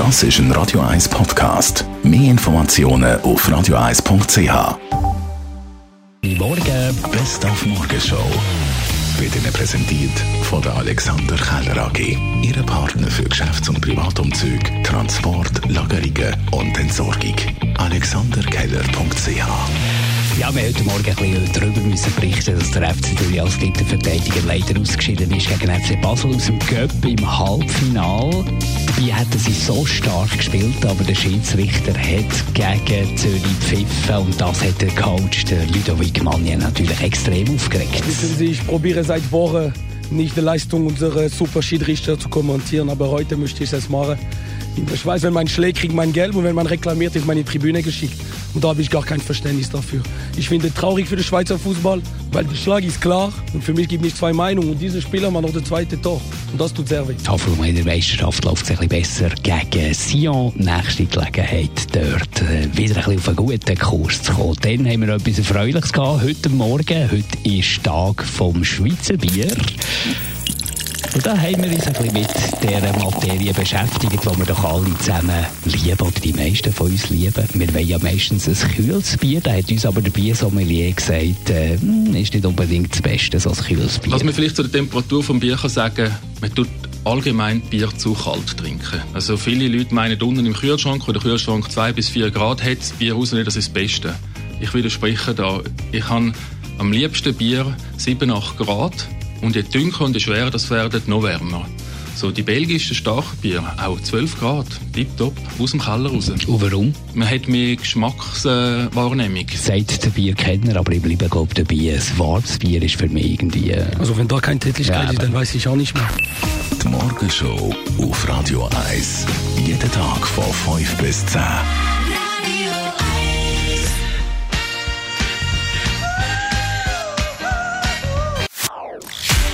Das ist ein Radio 1 Podcast. Mehr Informationen auf radio1.ch. Morgen. Best auf Morgenshow wird Ihnen präsentiert von der Alexander Keller AG. Ihre Partner für Geschäfts- und Privatumzug, Transport, Lagerungen und Entsorgung. AlexanderKeller.ch Ja, wir heute Morgen ein bisschen darüber müssen berichten, dass der FC Zürich als Titelverteidiger leider ausgeschieden ist gegen FC Basel aus dem Göpp im Halbfinal. Dabei hätten sie so stark gespielt, aber der Schiedsrichter hat gegen Zürich pfiffen und das hat der Coach, der Ludovic Magni, natürlich extrem aufgeregt. Wissen Sie, ich probiere seit Wochen nicht die Leistung unserer super Schiedsrichter zu kommentieren, aber heute möchte ich es machen. In der Schweiz, wenn man schlägt, kriegt man gelb und wenn man reklamiert, ist man in die Tribüne geschickt. Und da habe ich gar kein Verständnis dafür. Ich finde traurig für den Schweizer Fußball, weil der Schlag ist klar und für mich gibt es zwei Meinungen. Und dieser Spieler macht noch das zweite Tor. Und das tut sehr weh. Hoffnung in der Meisterschaft läuft es ein bisschen besser gegen Sion. Nächste Gelegenheit dort äh, wieder ein bisschen auf einen guten Kurs zu kommen. Dann haben wir etwas Erfreuliches gehabt heute Morgen. Heute ist Tag vom Schweizer Bier. Und da haben wir uns ein bisschen mit dieser Materie beschäftigt, die wir doch alle zusammen lieben, oder die meisten von uns lieben. Wir wollen ja meistens ein kühles Bier, da hat uns aber der Biersommelier gesagt, äh, hm, ist nicht unbedingt das Beste, so ein kühles Bier. Was man vielleicht zu der Temperatur vom Bier kann sagen, man tut allgemein Bier zu kalt trinken. Also viele Leute meinen, unten im Kühlschrank, wo der Kühlschrank 2 bis 4 Grad hat, das Bier raus nicht, das ist das Beste. Ich widerspreche da. Ich habe am liebsten Bier 7, 8 Grad und je dünker und je schwerer das werden, noch wärmer. So, die belgischen Starkbier, auch 12 Grad, tipptopp, aus dem Keller raus. Und warum? Man hat mehr Geschmackswahrnehmung. Sagt der Bierkenner, aber ich bleibe glaube dabei, ein warmes Bier ist für mich irgendwie... Äh, Also wenn da keine Tätigkeit Ja, ist, dann weiß ich auch nicht mehr. Die Morgenshow auf Radio 1. Jeden Tag von 5 bis 10.